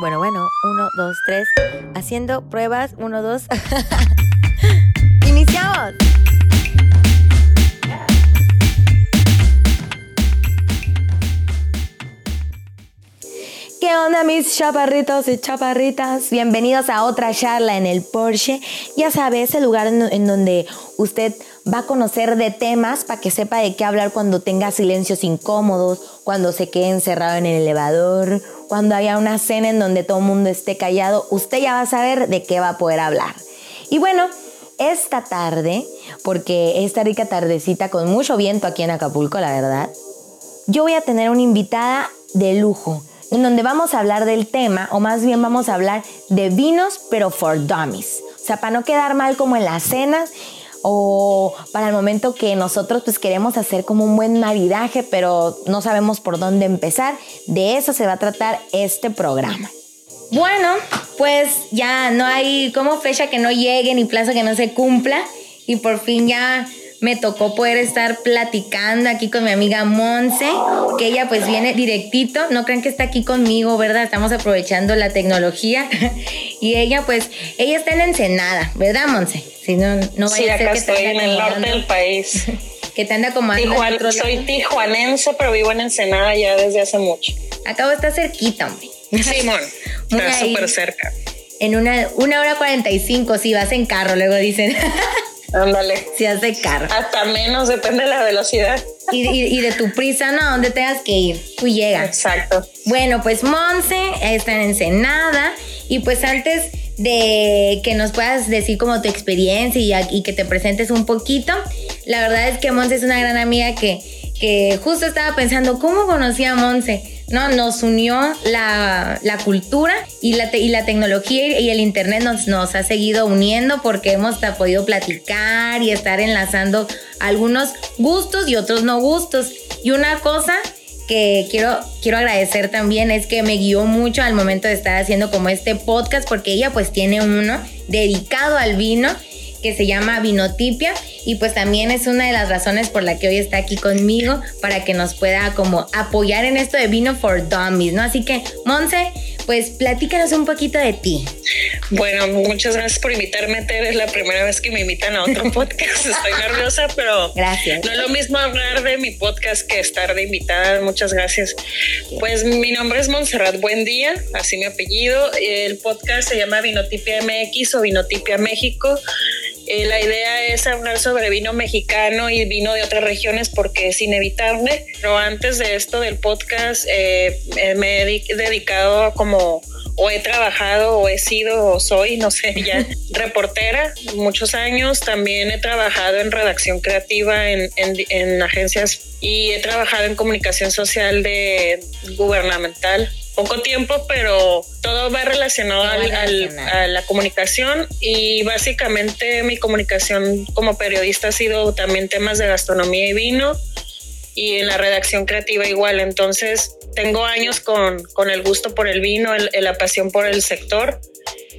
Bueno, bueno, uno, dos, tres. Haciendo pruebas, uno, dos. ¡Iniciamos! ¿Qué onda mis chaparritos y chaparritas? Bienvenidos a otra charla en el Porsche. Ya sabes, el lugar en, en donde usted va a conocer de temas para que sepa de qué hablar cuando tenga silencios incómodos, cuando se quede encerrado en el elevador, cuando haya una cena en donde todo el mundo esté callado. Usted ya va a saber de qué va a poder hablar. Y bueno, esta tarde, porque esta rica tardecita con mucho viento aquí en Acapulco, la verdad, yo voy a tener una invitada de lujo en donde vamos a hablar del tema, o más bien vamos a hablar de vinos, pero for dummies. O sea, para no quedar mal como en las cenas o para el momento que nosotros pues queremos hacer como un buen maridaje, pero no sabemos por dónde empezar. De eso se va a tratar este programa. Bueno, pues ya no hay como fecha que no llegue ni plazo que no se cumpla y por fin ya me tocó poder estar platicando aquí con mi amiga Monse, que ella pues viene directito, no crean que está aquí conmigo, ¿verdad? Estamos aprovechando la tecnología y ella pues, ella está en Ensenada, ¿verdad Monse? Si no, no vaya a ser que estoy en el norte del país. Que te anda como soy tijuanense, pero vivo en Ensenada ya desde hace mucho. Acabo está cerquita, hombre. Simón, está súper cerca. En una, una hora cuarenta y cinco, si vas en carro, luego dicen. Ándale. Si hace carro. Hasta menos, depende de la velocidad. Y, de tu prisa, ¿no? ¿Dónde tengas que ir? Tú llegas. Exacto. Bueno, pues Monse está en Ensenada. Y pues antes de que nos puedas decir como tu experiencia y, y que te presentes un poquito, la verdad es que Monse es una gran amiga que, que justo estaba pensando, ¿cómo conocí a Monse? ¿No? Nos unió la, cultura y la, y la tecnología y el internet nos, nos ha seguido uniendo porque hemos podido platicar y estar enlazando algunos gustos y otros no gustos. Y una cosa que quiero, quiero agradecer también es que me guió mucho al momento de estar haciendo como este podcast porque ella pues tiene uno dedicado al vino que se llama Vinotipia y pues también es una de las razones por la que hoy está aquí conmigo para que nos pueda como apoyar en esto de Vino for Dummies, ¿no? Así que, Monse, pues platícanos un poquito de ti. Bueno, muchas gracias por invitarme, Tere. Es la primera vez que me invitan a otro podcast. Estoy nerviosa, pero gracias. no es lo mismo hablar de mi podcast que estar de invitada. Muchas gracias. Pues mi nombre es Montserrat Día, así mi apellido. El podcast se llama Vinotipia MX o Vinotipia México. Eh, la idea es hablar sobre vino mexicano y vino de otras regiones porque es inevitable. Pero antes de esto del podcast eh, me he dedicado como o he trabajado o he sido o soy, no sé, ya reportera muchos años. También he trabajado en redacción creativa en, en agencias y he trabajado en comunicación social de gubernamental poco tiempo, pero todo va relacionado al, a la comunicación y básicamente mi comunicación como periodista ha sido también temas de gastronomía y vino y en la redacción creativa igual. Entonces tengo años con, con el gusto por el vino, la pasión por el sector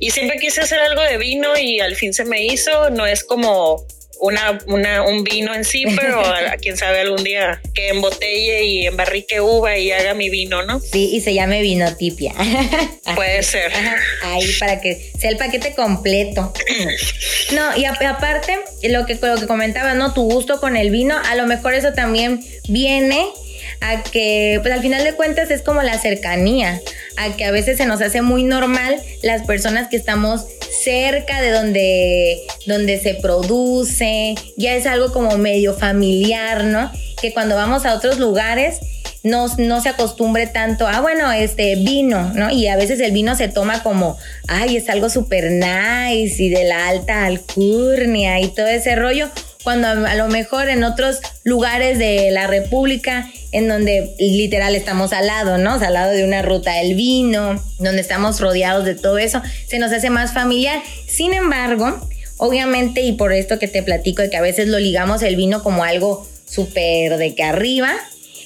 y siempre quise hacer algo de vino y al fin se me hizo. No es como una, una, un vino en sí, pero a, quien sabe algún día que embotelle y embarrique uva y haga mi vino, ¿no? Sí, y se llame vinotipia. Puede ser. Ahí para que sea el paquete completo. No, y aparte, lo que, lo que comentaba, ¿no? Tu gusto con el vino, a lo mejor eso también viene a que, pues al final de cuentas es como la cercanía, a que a veces se nos hace muy normal las personas que estamos cerca de donde, donde se produce, ya es algo como medio familiar, ¿no? Que cuando vamos a otros lugares no, no, se acostumbre tanto a, bueno, este vino, ¿no? Y a veces el vino se toma como, ay, es algo súper nice y de la alta alcurnia y todo ese rollo, cuando a lo mejor en otros lugares de la República, en donde literal estamos al lado, ¿no? al lado de una ruta del vino, donde estamos rodeados de todo eso, se nos hace más familiar. Sin embargo, obviamente, y por esto que te platico de que a veces lo ligamos el vino como algo súper de que arriba,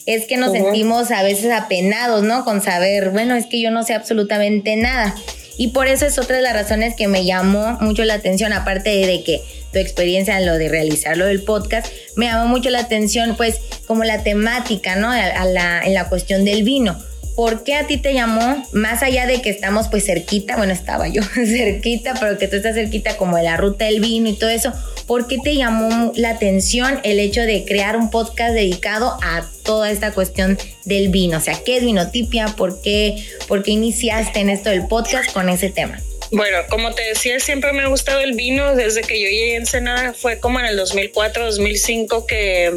es que nos sentimos a veces apenados, ¿no? Con saber, bueno, es que yo no sé absolutamente nada. Y por eso es otra de las razones que me llamó mucho la atención, aparte de que tu experiencia en lo de realizar lo del podcast, me llamó mucho la atención, pues, como la temática, ¿no? A la, en la cuestión del vino. ¿por qué a ti te llamó, más allá de que estamos pues cerquita, bueno, estaba yo cerquita, pero que tú estás cerquita como de la ruta del vino y todo eso, ¿por qué te llamó la atención el hecho de crear un podcast dedicado a toda esta cuestión del vino? O sea, ¿qué es vinotipia? ¿Por qué, por qué iniciaste en esto del podcast con ese tema? Bueno, como te decía, siempre me ha gustado el vino. Desde que yo llegué a Ensenada fue como en el 2004, 2005 que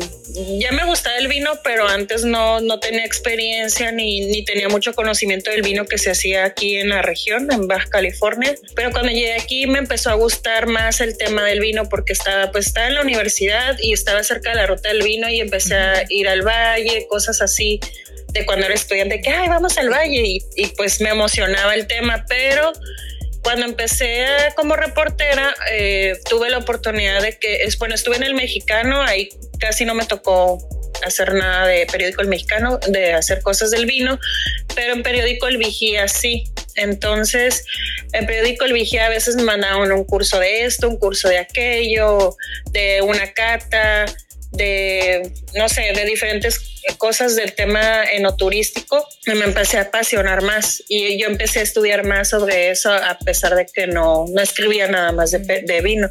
ya me gustaba el vino, pero antes no, no tenía experiencia ni, ni tenía mucho conocimiento del vino que se hacía aquí en la región, en Baja California. Pero cuando llegué aquí me empezó a gustar más el tema del vino porque estaba, pues, estaba en la universidad y estaba cerca de la ruta del vino y empecé a ir al valle, cosas así de cuando era estudiante, que, ay, vamos al valle y, y pues me emocionaba el tema, pero cuando empecé como reportera, eh, tuve la oportunidad de que, es, bueno, estuve en el mexicano, ahí casi no me tocó hacer nada de periódico el mexicano, de hacer cosas del vino, pero en periódico el vigía sí. Entonces, en periódico el vigía a veces me mandaban un curso de esto, un curso de aquello, de una cata, de, no sé, de diferentes cosas del tema enoturístico, me empecé a apasionar más y yo empecé a estudiar más sobre eso a pesar de que no, no escribía nada más de, de vino.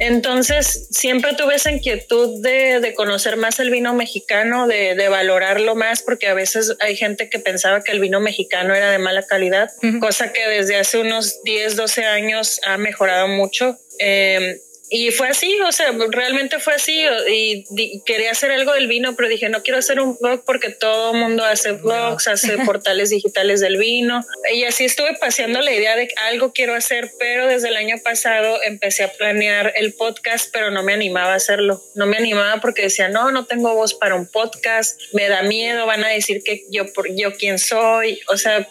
Entonces, siempre tuve esa inquietud de, de conocer más el vino mexicano, de, de, valorarlo más, porque a veces hay gente que pensaba que el vino mexicano era de mala calidad, uh -huh. cosa que desde hace unos 10, 12 años ha mejorado mucho. Eh, y fue así, o sea, realmente fue así. Y, y, quería hacer algo del vino, pero dije, no quiero hacer un blog porque todo el mundo hace blogs, hace portales digitales del vino. Y así estuve paseando la idea de algo quiero hacer, pero desde el año pasado empecé a planear el podcast, pero no me animaba a hacerlo. No me animaba porque decía, no, no tengo voz para un podcast, me da miedo, van a decir que yo, yo quién soy. O sea,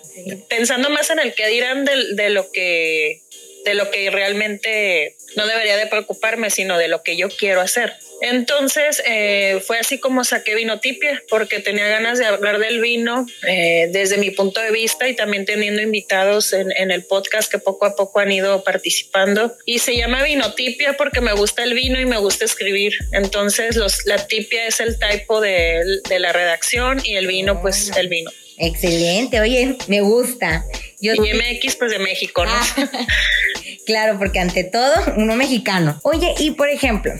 pensando más en el que dirán de, de lo que de lo que realmente no debería de preocuparme, sino de lo que yo quiero hacer. Entonces eh, fue así como saqué Vinotipia, porque tenía ganas de hablar del vino eh, desde mi punto de vista y también teniendo invitados en, en, el podcast que poco a poco han ido participando. Y se llama Vinotipia porque me gusta el vino y me gusta escribir. Entonces los, la tipia es el typo de, de la redacción y el vino, pues el vino. Excelente, oye, me gusta. Yo y MX, pues de México, ¿no? Ah, claro, porque ante todo, uno mexicano. Oye, y por ejemplo,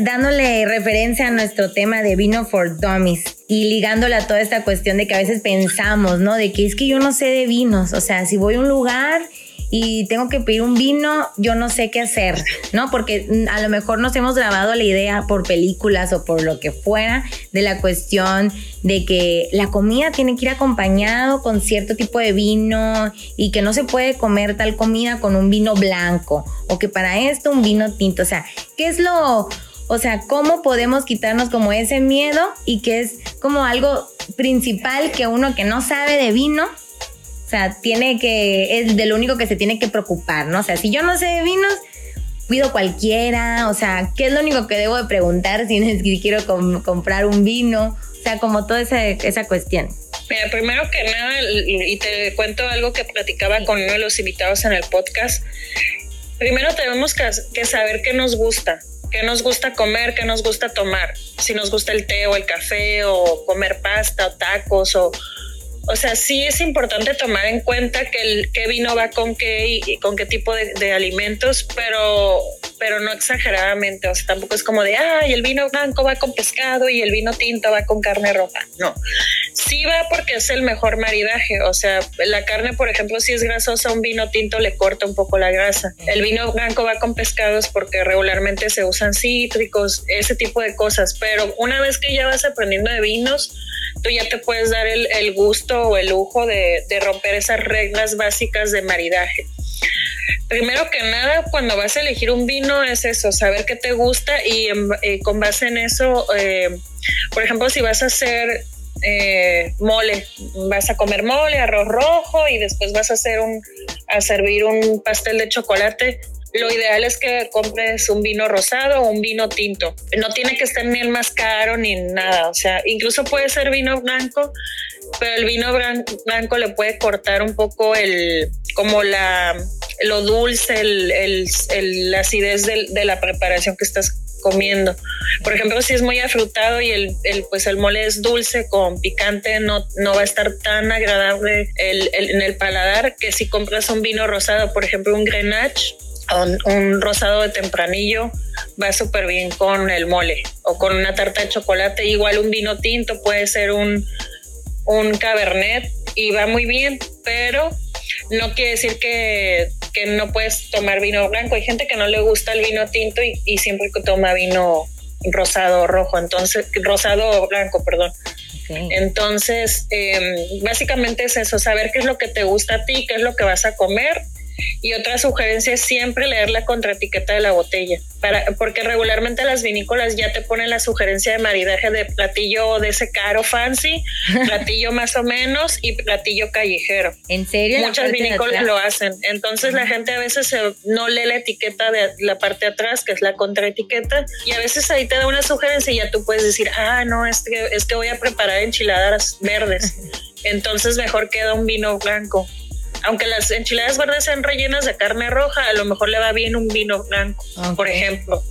dándole referencia a nuestro tema de vino for dummies y ligándole a toda esta cuestión de que a veces pensamos, ¿no? De que es que yo no sé de vinos, o sea, si voy a un lugar y tengo que pedir un vino, yo no sé qué hacer, ¿no? Porque a lo mejor nos hemos grabado la idea por películas o por lo que fuera de la cuestión de que la comida tiene que ir acompañado con cierto tipo de vino y que no se puede comer tal comida con un vino blanco o que para esto un vino tinto, o sea, ¿qué es lo... O sea, ¿cómo podemos quitarnos como ese miedo y que es como algo principal que uno que no sabe de vino o sea, tiene que, es de lo único que se tiene que preocupar, ¿no? O sea, si yo no sé vinos, pido cualquiera, o sea, ¿qué es lo único que debo de preguntar si, si quiero com comprar un vino? O sea, como toda esa, esa cuestión. Mira, primero que nada, y te cuento algo que platicaba con uno de los invitados en el podcast. Primero tenemos que saber qué nos gusta, qué nos gusta comer, qué nos gusta tomar. Si nos gusta el té o el café o comer pasta o tacos o o sea, sí es importante tomar en cuenta que el qué vino va con qué y, y con qué tipo de, de, alimentos, pero, pero no exageradamente. O sea, tampoco es como de, ay, el vino blanco va con pescado y el vino tinto va con carne roja. No, sí va porque es el mejor maridaje. O sea, la carne, por ejemplo, si es grasosa, un vino tinto le corta un poco la grasa. El vino blanco va con pescados porque regularmente se usan cítricos, ese tipo de cosas. Pero una vez que ya vas aprendiendo de vinos, tú ya te puedes dar el, el gusto o el lujo de, de, romper esas reglas básicas de maridaje. Primero que nada, cuando vas a elegir un vino es eso, saber qué te gusta y, y con base en eso, eh, por ejemplo, si vas a hacer eh, mole, vas a comer mole, arroz rojo y después vas a hacer un, a servir un pastel de chocolate, lo ideal es que compres un vino rosado o un vino tinto. No tiene que estar ni el más caro ni nada. O sea, incluso puede ser vino blanco, pero el vino blanco le puede cortar un poco el, como la, lo dulce, el, el, el la acidez de, la preparación que estás comiendo. Por ejemplo, si es muy afrutado y el, el pues el mole es dulce con picante, no, no va a estar tan agradable en el paladar que si compras un vino rosado, por ejemplo, un Grenache un, un, rosado de tempranillo va súper bien con el mole o con una tarta de chocolate. Igual un vino tinto puede ser un, un cabernet y va muy bien, pero no quiere decir que, que, no puedes tomar vino blanco. Hay gente que no le gusta el vino tinto y, y siempre toma vino rosado o rojo, entonces rosado o blanco, perdón. Okay. Entonces, eh, básicamente es eso, saber qué es lo que te gusta a ti, qué es lo que vas a comer y otra sugerencia es siempre leer la contraetiqueta de la botella, para, porque regularmente las vinícolas ya te ponen la sugerencia de maridaje de platillo de ese caro fancy, platillo más o menos y platillo callejero. ¿En serio? Muchas vinícolas lo hacen. Entonces la gente a veces no lee la etiqueta de la parte de atrás, que es la contraetiqueta, y a veces ahí te da una sugerencia y ya tú puedes decir, ah, no, es que, es que voy a preparar enchiladas verdes. Entonces mejor queda un vino blanco aunque las enchiladas verdes sean rellenas de carne roja, a lo mejor le va bien un vino blanco, okay. por ejemplo.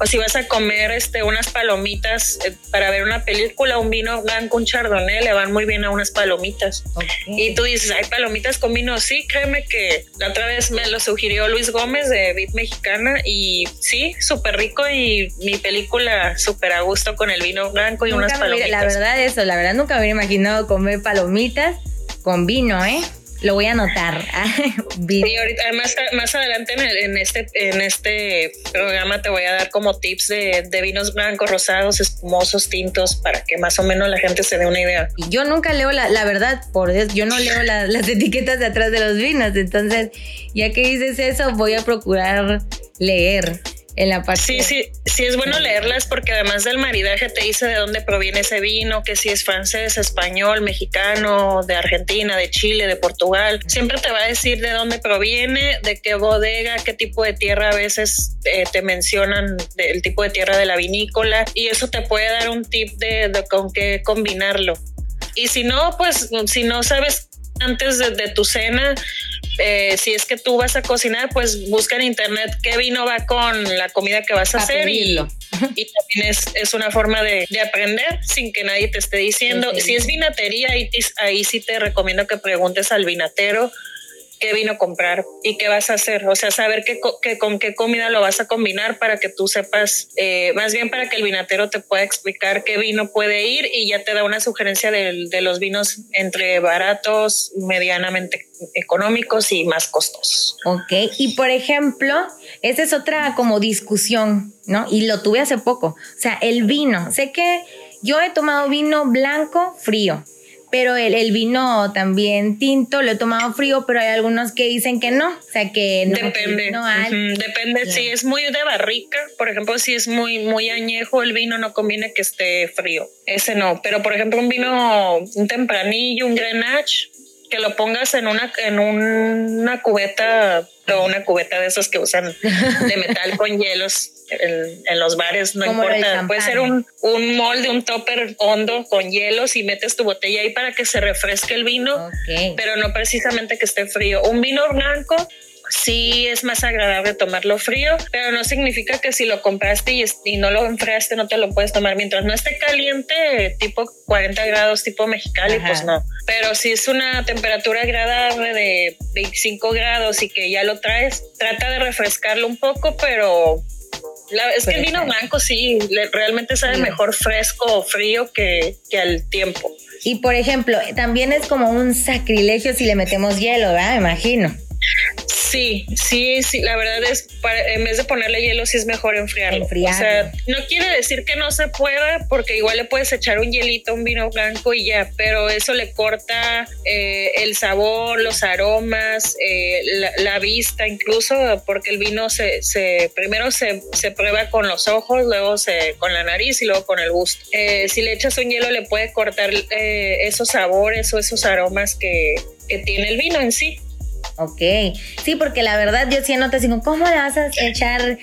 O si vas a comer este, unas palomitas eh, para ver una película, un vino blanco, un chardonnay, le van muy bien a unas palomitas. Okay. Y tú dices, hay palomitas con vino. Sí, créeme que la otra vez me lo sugirió Luis Gómez de Bit Mexicana y sí, súper rico y mi película súper a gusto con el vino blanco y nunca unas palomitas. la verdad, eso, la verdad nunca habría imaginado comer palomitas con vino, ¿eh? Lo voy a anotar. sí, ahorita más, más adelante en, el, en, este, en este programa te voy a dar como tips de, de, vinos blancos, rosados, espumosos, tintos, para que más o menos la gente se dé una idea. Y yo nunca leo la, la verdad, por eso, yo no leo la, las etiquetas de atrás de los vinos, entonces ya que dices eso, voy a procurar leer en la parte. Sí, sí, sí es bueno leerlas porque además del maridaje te dice de dónde proviene ese vino, que si es francés, español, mexicano, de Argentina, de Chile, de Portugal. Siempre te va a decir de dónde proviene, de qué bodega, qué tipo de tierra a veces eh, te mencionan el tipo de tierra de la vinícola y eso te puede dar un tip de, de con qué combinarlo. Y si no, pues si no sabes antes de, de tu cena, eh, si es que tú vas a cocinar, pues busca en internet qué vino va con la comida que vas a, a hacer y, y, también es, es, una forma de, de, aprender sin que nadie te esté diciendo. Sí, sí. Si es vinatería, ahí, ahí sí te recomiendo que preguntes al vinatero qué vino comprar y qué vas a hacer. O sea, saber qué, qué, con qué comida lo vas a combinar para que tú sepas, eh, más bien para que el vinatero te pueda explicar qué vino puede ir y ya te da una sugerencia de, de los vinos entre baratos, medianamente económicos y más costosos. Ok, y por ejemplo, esa es otra como discusión, ¿no? Y lo tuve hace poco. O sea, el vino. Sé que yo he tomado vino blanco frío pero el, el, vino también tinto lo he tomado frío, pero hay algunos que dicen que no, o sea que no. Depende, no hay, uh -huh. depende. Yeah. Si es muy de barrica, por ejemplo, si es muy, muy añejo el vino, no conviene que esté frío. Ese no. Pero por ejemplo, un vino, un tempranillo, un grenache, que lo pongas en una, en una cubeta o una cubeta de esos que usan de metal con hielos en, en, los bares, no importa. Puede ser un, un molde, un topper hondo con hielos y metes tu botella ahí para que se refresque el vino, okay. pero no precisamente que esté frío. Un vino blanco sí es más agradable tomarlo frío, pero no significa que si lo compraste y, y, no lo enfriaste no te lo puedes tomar mientras no esté caliente, tipo 40 grados, tipo mexicali, Ajá. pues no. Pero si es una temperatura agradable de 25 grados y que ya lo traes, trata de refrescarlo un poco, pero la, es que el vino blanco sí, le, realmente sabe sí. mejor fresco o frío que, que al tiempo. Y por ejemplo, también es como un sacrilegio si le metemos hielo, ¿verdad? Me imagino. Sí, sí, sí, la verdad es, para, en vez de ponerle hielo, sí es mejor enfriarlo. enfriarlo. O sea, no quiere decir que no se pueda, porque igual le puedes echar un hielito un vino blanco y ya, pero eso le corta eh, el sabor, los aromas, eh, la, la, vista incluso, porque el vino se, se primero se, se, prueba con los ojos, luego se, con la nariz y luego con el gusto. Eh, si le echas un hielo, le puede cortar eh, esos sabores o esos aromas que, que tiene el vino en sí. Ok, sí, porque la verdad yo sí anoto así, ¿cómo le vas a echar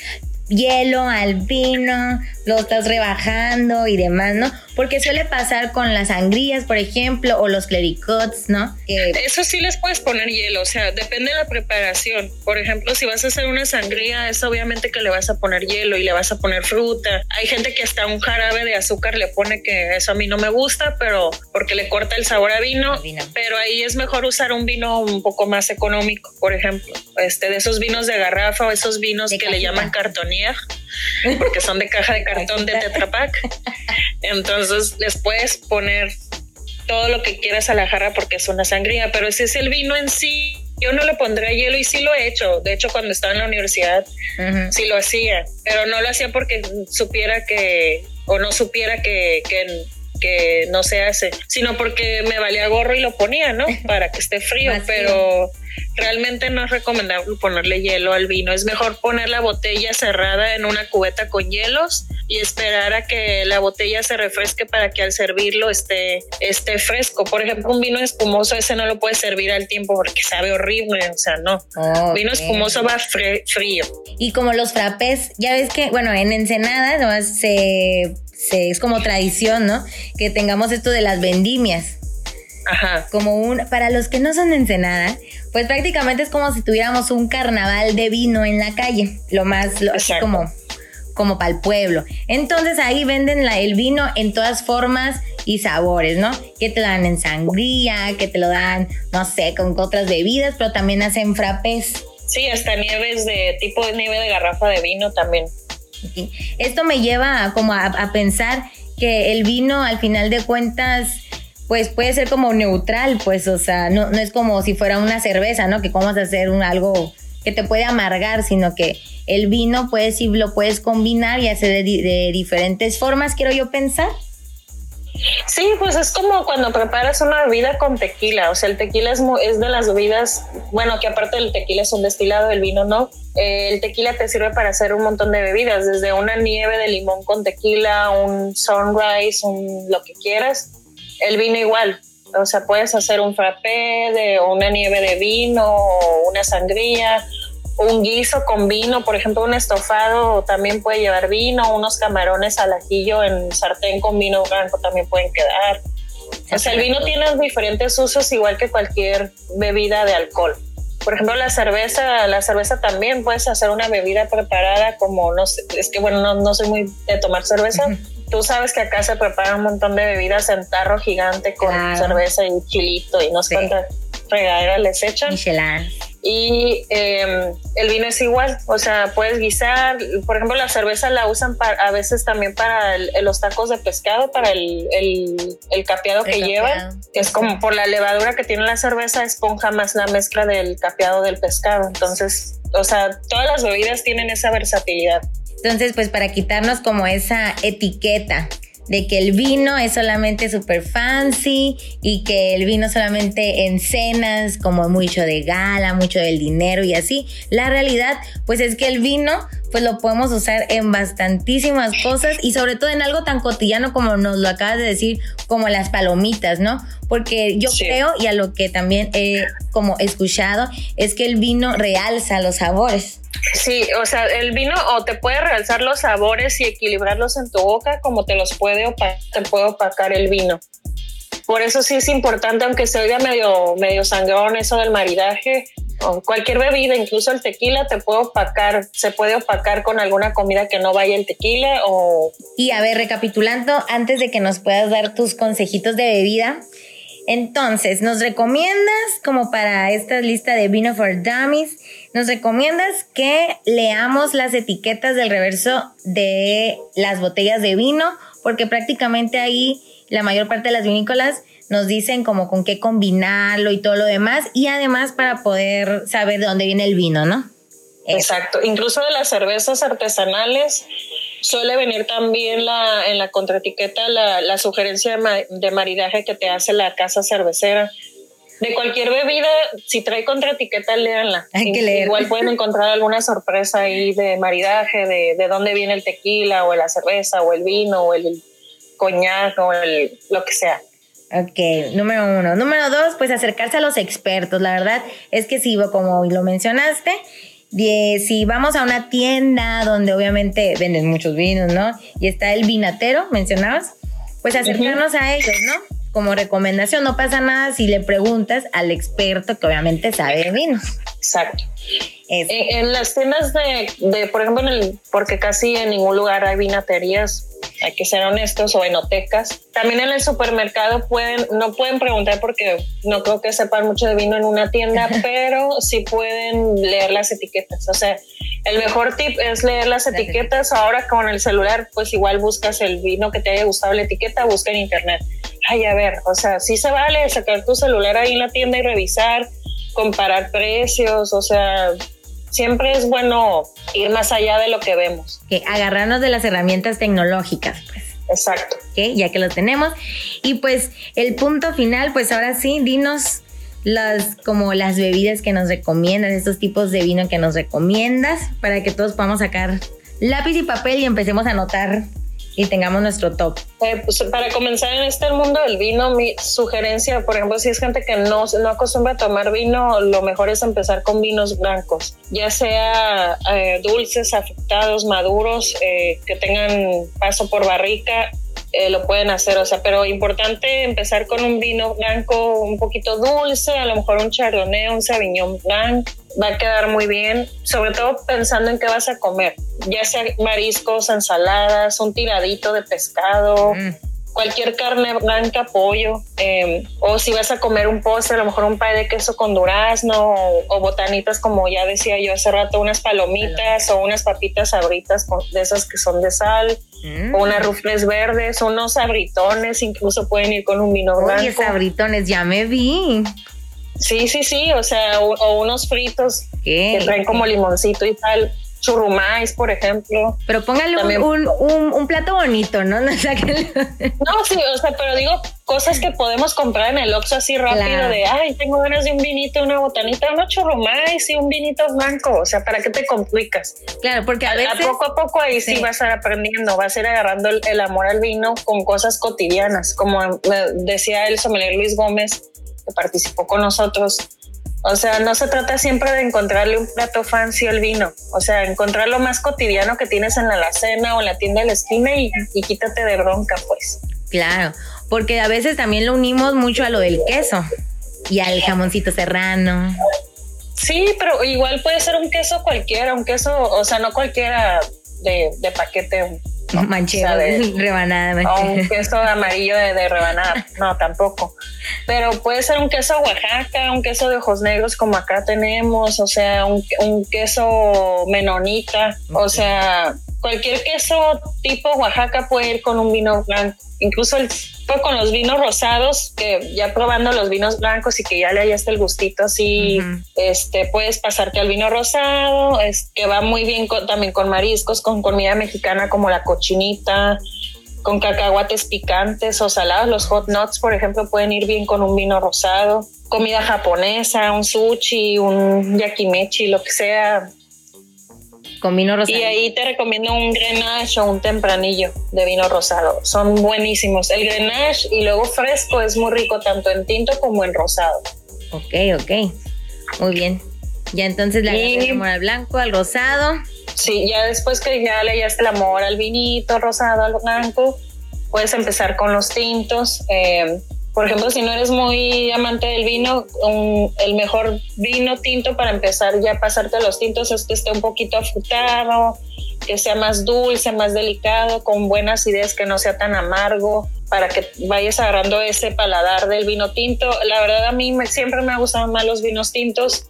hielo al vino, lo estás rebajando y demás, ¿no? Porque suele pasar con las sangrías, por ejemplo, o los clericots, ¿no? Eso sí les puedes poner hielo, o sea, depende de la preparación. Por ejemplo, si vas a hacer una sangría, es obviamente que le vas a poner hielo y le vas a poner fruta. Hay gente que hasta un jarabe de azúcar le pone que eso a mí no me gusta, pero porque le corta el sabor a vino, pero ahí es mejor usar un vino un poco más económico, por ejemplo, este de esos vinos de garrafa o esos vinos que le llaman cartonier, porque son de caja de cartón de Tetra Pak. Entonces les puedes poner todo lo que quieras a la jarra porque es una sangría, pero si es el vino en sí, yo no le pondría hielo y sí lo he hecho. De hecho, cuando estaba en la universidad, sí lo hacía, pero no lo hacía porque supiera que, o no supiera que, que, que no se hace, sino porque me valía gorro y lo ponía, ¿no? Para que esté frío, pero realmente no es recomendable ponerle hielo al vino. Es mejor poner la botella cerrada en una cubeta con hielos y esperar a que la botella se refresque para que al servirlo esté, esté fresco. Por ejemplo, un vino espumoso ese no lo puedes servir al tiempo porque sabe horrible, o sea, no. Vino espumoso va frío. Y como los frappés, ya ves que, bueno, en Ensenada se, se, es como tradición, ¿no? Que tengamos esto de las vendimias. Ajá. Como un, para los que no son de Ensenada, pues prácticamente es como si tuviéramos un carnaval de vino en la calle, lo más, lo, así como, como para el pueblo. Entonces ahí venden la, el vino en todas formas y sabores, ¿no? Que te lo dan en sangría, que te lo dan, no sé, con otras bebidas, pero también hacen frappés. Sí, hasta nieves de tipo de nieve de garrafa de vino también. Esto me lleva como a pensar que el vino al final de cuentas pues puede ser como neutral, pues, o sea, no, es como si fuera una cerveza, ¿no? Que cómo vas a hacer un, algo que te puede amargar, sino que el vino puedes y lo puedes combinar y hacer de, diferentes formas, quiero yo pensar. Sí, pues es como cuando preparas una bebida con tequila, o sea, el tequila es, es de las bebidas, bueno, que aparte del tequila es un destilado, el vino no, eh, el tequila te sirve para hacer un montón de bebidas, desde una nieve de limón con tequila, un sunrise, un lo que quieras, el vino igual, o sea, puedes hacer un frappé de una nieve de vino, o una sangría, un guiso con vino, por ejemplo, un estofado también puede llevar vino, unos camarones al ajillo en sartén con vino blanco también pueden quedar. O sea, el vino tiene diferentes usos igual que cualquier bebida de alcohol. Por ejemplo, la cerveza, la cerveza también puedes hacer una bebida preparada como, no sé, es que bueno, no, no soy muy de tomar cerveza, tú sabes que acá se prepara un montón de bebidas en tarro gigante con cerveza y chilito y no sé cuántas regaderas les echan. Michelin. Y em, el vino es igual, o sea, puedes guisar. Por ejemplo, la cerveza la usan para, a veces también para los tacos de pescado, para el, el, capeado que lleva, que es como por la levadura que tiene la cerveza, esponja más la mezcla del capeado del pescado. Entonces, o sea, todas las bebidas tienen esa versatilidad. Entonces, pues para quitarnos como esa etiqueta de que el vino es solamente super fancy y que el vino solamente en cenas, como mucho de gala, mucho del dinero y así. La realidad, pues es que el vino, pues lo podemos usar en bastantísimas cosas y sobre todo en algo tan cotidiano como nos lo acabas de decir, como las palomitas, ¿no? Porque yo creo, y a lo que también he como escuchado, es que el vino realza los sabores. Sí, o sea, el vino o te puede realzar los sabores y equilibrarlos en tu boca, como te los puede opacar, te puede opacar el vino. Por eso sí es importante, aunque se oiga medio, medio sangrón eso del maridaje, cualquier bebida, incluso el tequila, te puede opacar, se puede opacar con alguna comida que no vaya el tequila o... Y a ver, recapitulando, antes de que nos puedas dar tus consejitos de bebida, entonces, ¿nos recomiendas, como para esta lista de Vino for Dummies, nos recomiendas que leamos las etiquetas del reverso de las botellas de vino? Porque prácticamente ahí la mayor parte de las vinícolas nos dicen como con qué combinarlo y todo lo demás, y además para poder saber de dónde viene el vino, ¿no? Exacto, incluso de las cervezas artesanales suele venir también la, en la contraetiqueta la, la sugerencia de, maridaje que te hace la casa cervecera. De cualquier bebida, si trae contraetiqueta, léanla. Hay que leer. Igual pueden encontrar alguna sorpresa ahí de maridaje, de, de dónde viene el tequila o la cerveza o el vino o el coñac o el, lo que sea. Ok, número uno. Número dos, pues acercarse a los expertos. La verdad es que sí, como lo mencionaste, si vamos a una tienda donde obviamente venden muchos vinos, ¿no? Y está el vinatero, mencionabas, pues acercarnos a ellos, ¿no? Como recomendación, no pasa nada si le preguntas al experto que obviamente sabe de vinos. Exacto. En, las tiendas de, por ejemplo, en el, porque casi en ningún lugar hay vinaterías, hay que ser honestos, o enotecas. También en el supermercado pueden, no pueden preguntar porque no creo que sepan mucho de vino en una tienda, pero sí pueden leer las etiquetas. O sea, el mejor tip es leer las etiquetas. Ahora con el celular, pues igual buscas el vino que te haya gustado la etiqueta, busca en internet. Ay, a ver, o sea, sí se vale sacar tu celular ahí en la tienda y revisar, comparar precios, o sea, siempre es bueno ir más allá de lo que vemos. Que agarrarnos de las herramientas tecnológicas, pues. Exacto. ya que lo tenemos. Y pues el punto final, pues ahora sí, dinos las como las bebidas que nos recomiendas, estos tipos de vino que nos recomiendas, para que todos podamos sacar lápiz y papel y empecemos a anotar y tengamos nuestro top? Eh, pues para comenzar en este mundo del vino, mi sugerencia, por ejemplo, si es gente que no, no acostumbra a tomar vino, lo mejor es empezar con vinos blancos, ya sea eh, dulces, afectados, maduros, eh, que tengan paso por barrica eh, lo pueden hacer, o sea, pero importante empezar con un vino blanco un poquito dulce, a lo mejor un chardonnay, un sauvignon blanc, va a quedar muy bien, sobre todo pensando en qué vas a comer, ya sea mariscos, ensaladas, un tiradito de pescado. Mm cualquier carne blanca, pollo, em, o si vas a comer un postre, a lo mejor un pay de queso con durazno o, botanitas, como ya decía yo hace rato, unas palomitas o unas papitas sabritas de esas que son de sal, mm. o unas rufles verdes, unos sabritones, incluso pueden ir con un vino blanco. Oye, sabritones, ya me vi. Sí, sí, sí, o sea, o, unos fritos que traen como limoncito y tal churrumais, por ejemplo. Pero póngale un, un, plato bonito, ¿no? No, sí, o sea, pero digo cosas que podemos comprar en el Oxxo así rápido de, ay, tengo ganas de un vinito, una botanita, una churrumais y un vinito blanco. O sea, ¿para qué te complicas? Claro, porque a, veces... poco a poco ahí sí. vas a ir aprendiendo, vas a ir agarrando el, amor al vino con cosas cotidianas. Como decía el sommelier Luis Gómez, que participó con nosotros, o sea, no se trata siempre de encontrarle un plato fancy al vino. O sea, encontrar lo más cotidiano que tienes en la alacena o en la tienda de la esquina y, quítate de bronca, pues. Claro, porque a veces también lo unimos mucho a lo del queso y al jamoncito serrano. Sí, pero igual puede ser un queso cualquiera, un queso, o sea, no cualquiera de, de paquete, Manchego, de, rebanada. O un queso amarillo de, rebanada. No, tampoco. Pero puede ser un queso Oaxaca, un queso de ojos negros como acá tenemos, o sea, un, un queso menonita, o sea, cualquier queso tipo Oaxaca puede ir con un vino blanco. Incluso el con los vinos rosados, que ya probando los vinos blancos y que ya le hallaste el gustito así, este, puedes pasarte al vino rosado, es, que va muy bien también con mariscos, con comida mexicana como la cochinita, con cacahuates picantes o salados. Los hot nuts, por ejemplo, pueden ir bien con un vino rosado. Comida japonesa, un sushi, un yakimechi, lo que sea, con vino rosado. Y ahí te recomiendo un Grenache o un tempranillo de vino rosado. Son buenísimos. El Grenache y luego fresco es muy rico tanto en tinto como en rosado. Ok, ok. Muy bien. Ya entonces le amor al blanco, al rosado. Sí, ya después que ya le hallaste el amor al vinito rosado, al blanco, puedes empezar con los tintos. Eh, por ejemplo, si no eres muy amante del vino, el mejor vino tinto para empezar ya a pasarte los tintos es que esté un poquito afrutado, que sea más dulce, más delicado, con buenas ideas, que no sea tan amargo para que vayas agarrando ese paladar del vino tinto. La verdad a mí siempre me han gustado más los vinos tintos,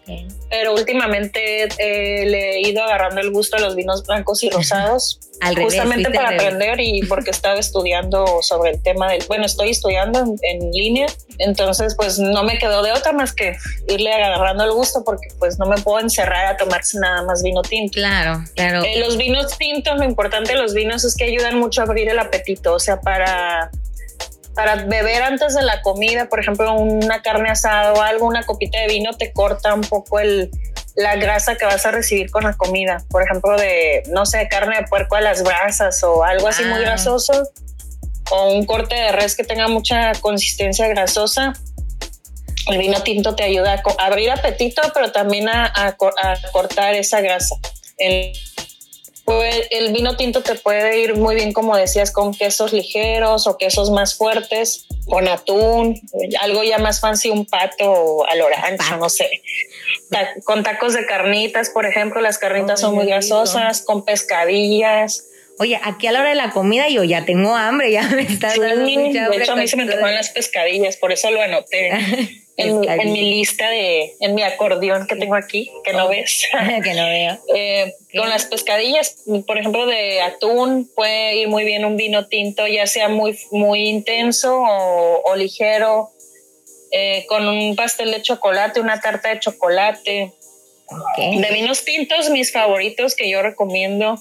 pero últimamente eh, le he ido agarrando el gusto a los vinos blancos y rosados, justamente para aprender y porque estaba estudiando sobre el tema del, bueno, estoy estudiando en, línea, entonces pues no me quedó de otra más que irle agarrando el gusto porque pues no me puedo encerrar a tomarse nada más vino tinto. Claro, claro. Eh, los vinos tintos, lo importante de los vinos es que ayudan mucho a abrir el apetito, o sea, para para beber antes de la comida, por ejemplo, una carne asada o algo, una copita de vino te corta un poco el, la grasa que vas a recibir con la comida. Por ejemplo, de, no sé, carne de puerco a las brasas o algo así muy ah. grasoso. O un corte de res que tenga mucha consistencia grasosa. El vino tinto te ayuda a abrir apetito, pero también a, cortar esa grasa. Pues, el vino tinto te puede ir muy bien, como decías, con quesos ligeros o quesos más fuertes, con atún, algo ya más fancy, un pato al orange, no sé. con tacos de carnitas, por ejemplo, las carnitas son muy grasosas, con pescadillas. Oye, aquí a la hora de la comida yo ya tengo hambre, ya me está dando mucha hambre. De hecho, a mí se me toman las pescadillas, por eso lo anoté. en, mi lista de, en mi acordeón que tengo aquí, que no oh, ves. que no veo. Eh, con las pescadillas, por ejemplo, de atún, puede ir muy bien un vino tinto, ya sea muy, muy intenso o, ligero, eh, con un pastel de chocolate, una tarta de chocolate. De vinos tintos, mis favoritos que yo recomiendo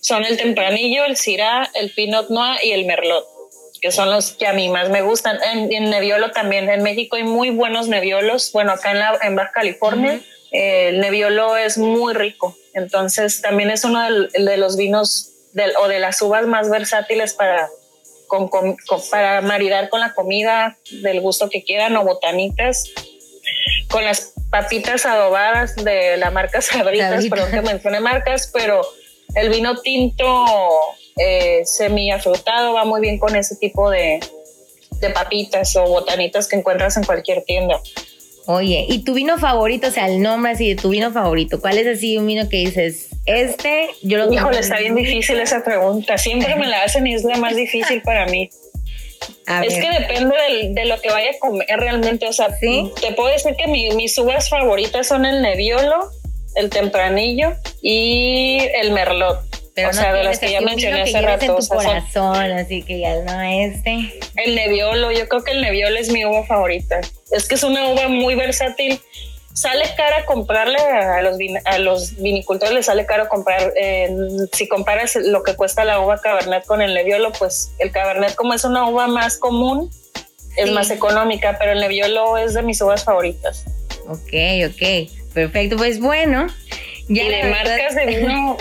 son el tempranillo, el Syrah, el Pinot Noir y el Merlot, que son los que a mí más me gustan. En, en Nebbiolo también, en México hay muy buenos Nebbiolos. Bueno, acá en, la, en Baja California, el Nebbiolo es muy rico. Entonces, también es uno de, los vinos o de las uvas más versátiles para, para maridar con la comida del gusto que quieran o botanitas. Con las papitas adobadas de la marca Sabritas, perdón que mencione marcas, pero el vino tinto eh, afrutado va muy bien con ese tipo de, de papitas o botanitas que encuentras en cualquier tienda. Oye, ¿y tu vino favorito? O sea, el nombre así de tu vino favorito. ¿Cuál es así un vino que dices, este, yo lo Híjole, está bien difícil esa pregunta. Siempre me la hacen y es la más difícil para mí. es que depende de lo que vaya a comer realmente. O sea, te puedo decir que mis uvas favoritas son el Nebbiolo, el tempranillo y el merlot. Pero o sea, de las que ya mencioné hace rato. En tu corazón, así que ya no este. El Nebbiolo, yo creo que el Nebbiolo es mi uva favorita. Es que es una uva muy versátil. Sale cara comprarle a los, a los vinicultores, les sale caro comprar. si comparas lo que cuesta la uva Cabernet con el Nebbiolo, pues el Cabernet, como es una uva más común, es más económica, pero el Nebbiolo es de mis uvas favoritas. Ok, ok. Perfecto, pues bueno. Ya y de marcas de vino,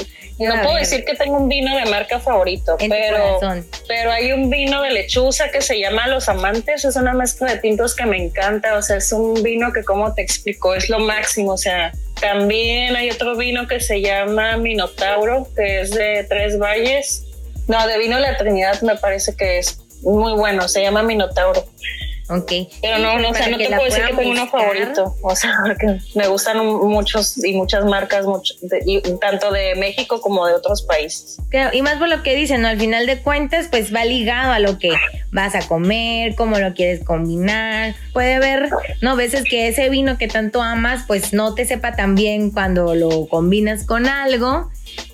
no puedo decir que tengo un vino de marca favorito, pero, pero hay un vino de lechuza que se llama Los Amantes, es una mezcla de tintos que me encanta, o sea, es un vino que como te explico, es lo máximo, o sea, también hay otro vino que se llama Minotauro, que es de Tres Valles, no, de vino de la Trinidad me parece que es muy bueno, se llama Minotauro. Ok. Pero no, no, o sea, no te puedo decir que tengo uno favorito. O sea, porque me gustan muchos y muchas marcas, mucho, tanto de México como de otros países. Claro, y más por lo que dicen, ¿no? Al final de cuentas, pues va ligado a lo que vas a comer, cómo lo quieres combinar. Puede haber, ¿no? Veces que ese vino que tanto amas, pues no te sepa tan bien cuando lo combinas con algo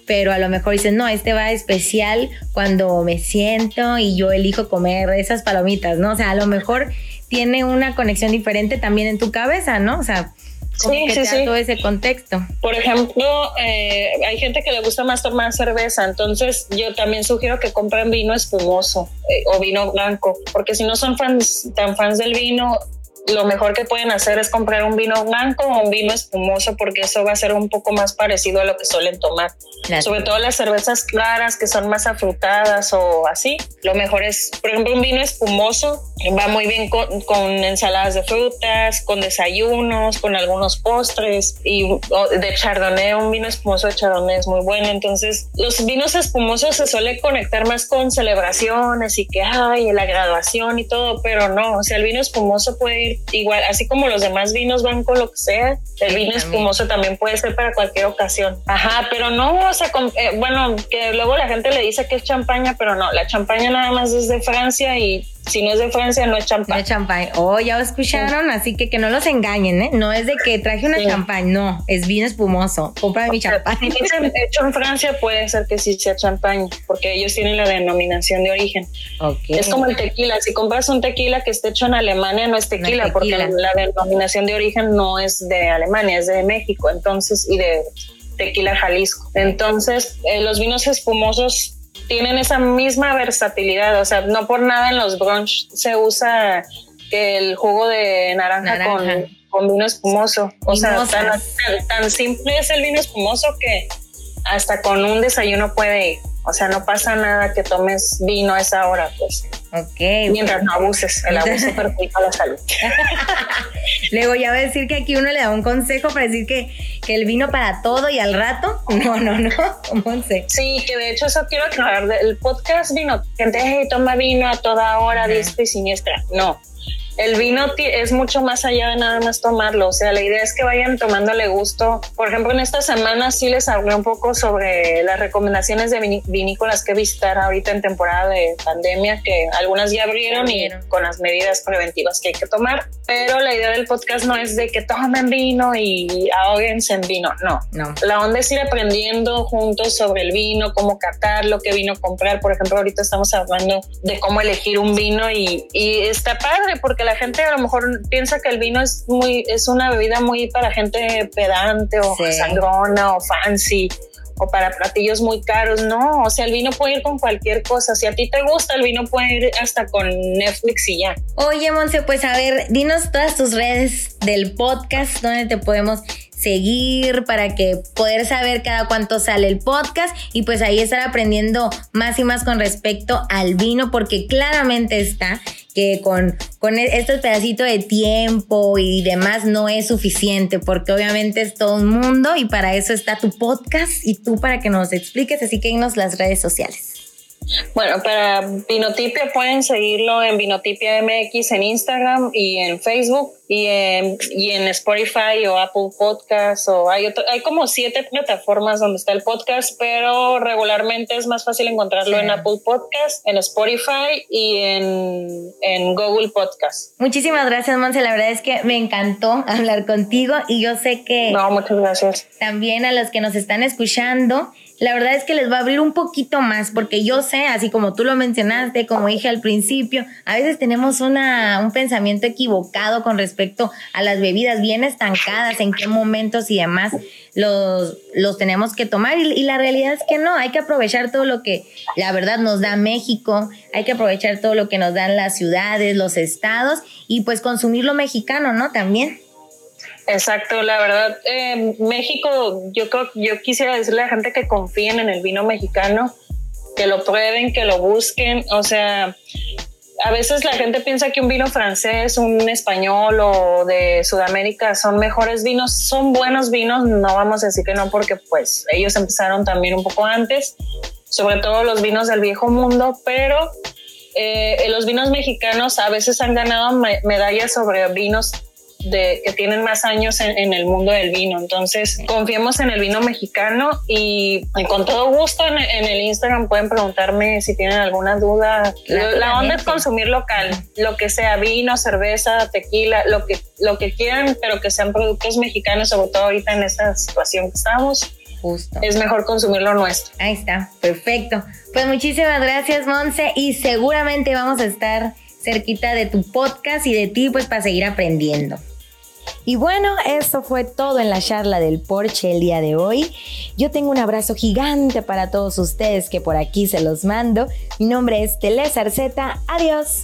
pero a lo mejor dicen, no, este va especial cuando me siento y yo elijo comer esas palomitas, ¿no? O sea, a lo mejor tiene una conexión diferente también en tu cabeza, ¿no? O sea, sí, sí, sí. todo ese contexto. Por ejemplo, eh, hay gente que le gusta más tomar cerveza, entonces yo también sugiero que compren vino espumoso eh, o vino blanco, porque si no son fans, tan fans del vino, lo mejor que pueden hacer es comprar un vino blanco o un vino espumoso porque eso va a ser un poco más parecido a lo que suelen tomar. Sobre todo las cervezas claras que son más afrutadas o así. Lo mejor es, por ejemplo, un vino espumoso va muy bien con, ensaladas de frutas, con desayunos, con algunos postres y de chardonnay, un vino espumoso de chardonnay es muy bueno. Entonces, los vinos espumosos se suele conectar más con celebraciones y que hay la graduación y todo, pero no, o sea, el vino espumoso puede ir igual, así como los demás vinos van con lo que sea, el vino espumoso también puede ser para cualquier ocasión. Ajá, pero no, o sea, eh, bueno, que luego la gente le dice que es champaña, pero no, la champaña nada más es de Francia y si no es de Francia, no es champán. No es champán. Oh, ya lo escucharon, así que que no los engañen, ¿eh? No es de que traje una champán, no, es vino espumoso. Compra mi champán. Si hecho en Francia, puede ser que sí sea champán, porque ellos tienen la denominación de origen. Okay. Es como el tequila. Si compras un tequila que esté hecho en Alemania, no es tequila, porque la, denominación de origen no es de Alemania, es de México, entonces, y de tequila Jalisco. Entonces, eh, los vinos espumosos tienen esa misma versatilidad, o sea, no por nada en los brunch se usa el jugo de naranja, Con, vino espumoso. O sea, tan, simple es el vino espumoso que hasta con un desayuno puede ir. O sea, no pasa nada que tomes vino a esa hora, pues. Ok. Mientras no abuses, el abuso perjudica la salud. Luego ya voy a decir que aquí uno le da un consejo para decir que, que el vino para todo y al rato. No, no, no, Monse. Sí, que de hecho eso quiero aclarar. El podcast vino, gente toma vino a toda hora, diestra y siniestra. No, el vino es mucho más allá de nada más tomarlo. O sea, la idea es que vayan tomándole gusto. Por ejemplo, en esta semana sí les hablé un poco sobre las recomendaciones de vinícolas que visitar ahorita en temporada de pandemia, que algunas ya abrieron y con las medidas preventivas que hay que tomar. Pero la idea del podcast no es de que tomen vino y ahóguense en vino. No. no. La onda es ir aprendiendo juntos sobre el vino, cómo catarlo, qué vino comprar. Por ejemplo, ahorita estamos hablando de cómo elegir un vino y, y está padre porque la gente a lo mejor piensa que el vino es muy, es una bebida muy para gente pedante o sangrona o fancy o para platillos muy caros, no, o sea, el vino puede ir con cualquier cosa, si a ti te gusta, el vino puede ir hasta con Netflix y ya. Oye, Monse, pues a ver, dinos todas tus redes del podcast, donde te podemos seguir para que poder saber cada cuánto sale el podcast y pues ahí estar aprendiendo más y más con respecto al vino porque claramente está que con, con e, estos pedacitos de tiempo y demás no es suficiente, porque obviamente es todo un mundo y para eso está tu podcast y tú para que nos expliques, así que nos las redes sociales. Bueno, para Vinotipia pueden seguirlo en Vinotipia MX en Instagram y en Facebook y en, y en Spotify o Apple Podcasts o hay, hay como siete plataformas donde está el podcast, pero regularmente es más fácil encontrarlo en Apple Podcasts, en Spotify y en, en Google Podcasts. Muchísimas gracias, Monse. La verdad es que me encantó hablar contigo y yo sé que... No, muchas gracias. También a los que nos están escuchando la verdad es que les va a abrir un poquito más, porque yo sé, así como tú lo mencionaste, como dije al principio, a veces tenemos una, un pensamiento equivocado con respecto a las bebidas bien estancadas, en qué momentos y demás los, los tenemos que tomar. Y, y la realidad es que no, hay que aprovechar todo lo que la verdad nos da México, hay que aprovechar todo lo que nos dan las ciudades, los estados y pues consumir lo mexicano, ¿no? También. Exacto, la verdad, eh, México, yo yo quisiera decirle a la gente que confíen en el vino mexicano, que lo prueben, que lo busquen, o sea, a veces la gente piensa que un vino francés, un español o de Sudamérica son mejores vinos, son buenos vinos, no vamos a decir que no porque pues ellos empezaron también un poco antes, sobre todo los vinos del viejo mundo, pero eh, los vinos mexicanos a veces han ganado medallas sobre vinos de, que tienen más años en, el mundo del vino. Entonces, confiemos en el vino mexicano y, con todo gusto en, el Instagram pueden preguntarme si tienen alguna duda. La, onda es consumir local, lo que sea vino, cerveza, tequila, lo que, lo que quieran, pero que sean productos mexicanos, sobre todo ahorita en esta situación que estamos. Justo. Es mejor consumir lo nuestro. Ahí está, perfecto. Pues muchísimas gracias, Monse, y seguramente vamos a estar cerquita de tu podcast y de ti, pues para seguir aprendiendo. Y bueno, eso fue todo en la charla del Porsche el día de hoy. Yo tengo un abrazo gigante para todos ustedes que por aquí se los mando. Mi nombre es Telesa Arceta. Adiós.